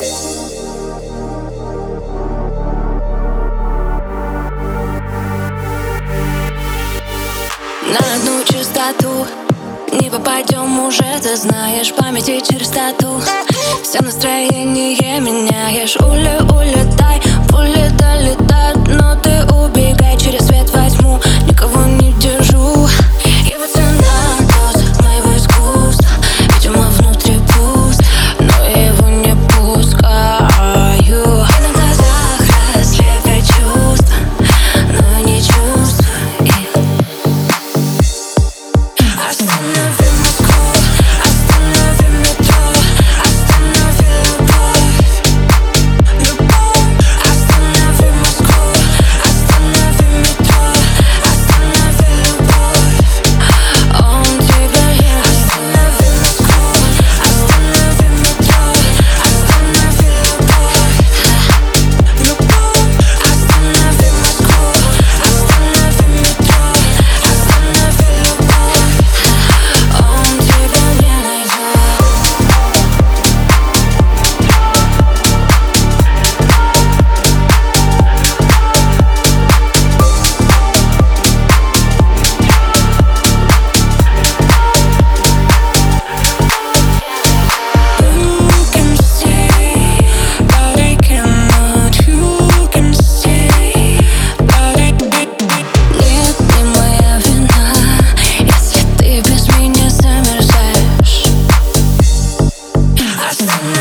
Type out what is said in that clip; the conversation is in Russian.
На одну частоту не попадем уже, ты знаешь Памяти чистоту. Все настроение меняешь улю Just tonight.